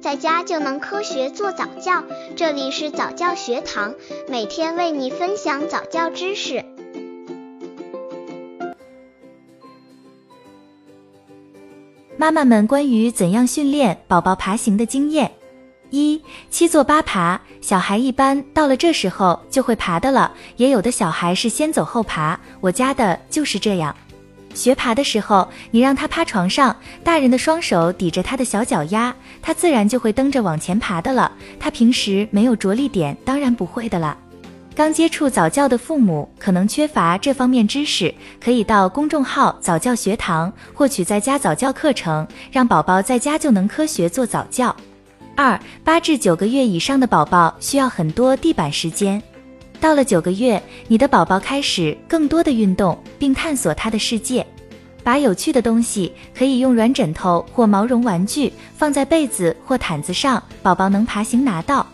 在家就能科学做早教。这里是早教学堂，每天为你分享早教知识。妈妈们关于怎样训练宝宝爬行的经验：一、七坐八爬，小孩一般到了这时候就会爬的了，也有的小孩是先走后爬，我家的就是这样。学爬的时候，你让他趴床上，大人的双手抵着他的小脚丫，他自然就会蹬着往前爬的了。他平时没有着力点，当然不会的了。刚接触早教的父母可能缺乏这方面知识，可以到公众号早教学堂获取在家早教课程，让宝宝在家就能科学做早教。二八至九个月以上的宝宝需要很多地板时间。到了九个月，你的宝宝开始更多的运动，并探索他的世界。把有趣的东西可以用软枕头或毛绒玩具放在被子或毯子上，宝宝能爬行拿到。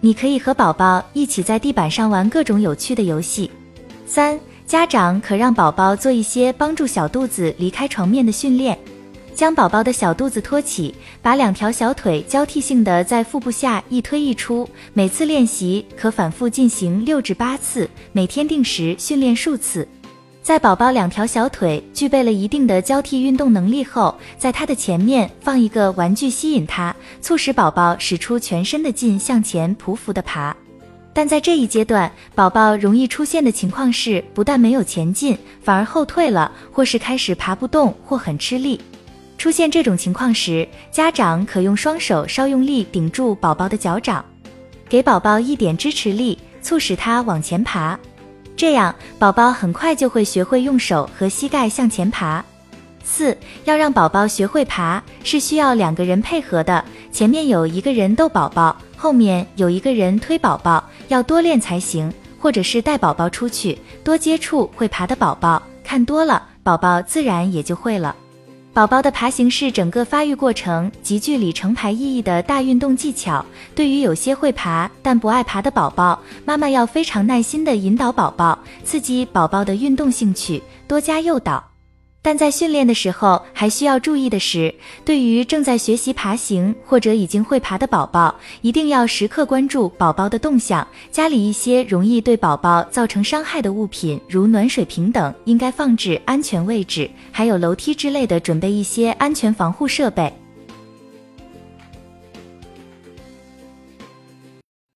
你可以和宝宝一起在地板上玩各种有趣的游戏。三，家长可让宝宝做一些帮助小肚子离开床面的训练。将宝宝的小肚子托起，把两条小腿交替性的在腹部下一推一出，每次练习可反复进行六至八次，每天定时训练数次。在宝宝两条小腿具备了一定的交替运动能力后，在他的前面放一个玩具吸引他，促使宝宝使出全身的劲向前匍匐的爬。但在这一阶段，宝宝容易出现的情况是，不但没有前进，反而后退了，或是开始爬不动或很吃力。出现这种情况时，家长可用双手稍用力顶住宝宝的脚掌，给宝宝一点支持力，促使他往前爬。这样，宝宝很快就会学会用手和膝盖向前爬。四，要让宝宝学会爬，是需要两个人配合的。前面有一个人逗宝宝，后面有一个人推宝宝，要多练才行。或者是带宝宝出去，多接触会爬的宝宝，看多了，宝宝自然也就会了。宝宝的爬行是整个发育过程极具里程牌意义的大运动技巧。对于有些会爬但不爱爬的宝宝，妈妈要非常耐心地引导宝宝，刺激宝宝的运动兴趣，多加诱导。但在训练的时候，还需要注意的是，对于正在学习爬行或者已经会爬的宝宝，一定要时刻关注宝宝的动向。家里一些容易对宝宝造成伤害的物品，如暖水瓶等，应该放置安全位置，还有楼梯之类的，准备一些安全防护设备。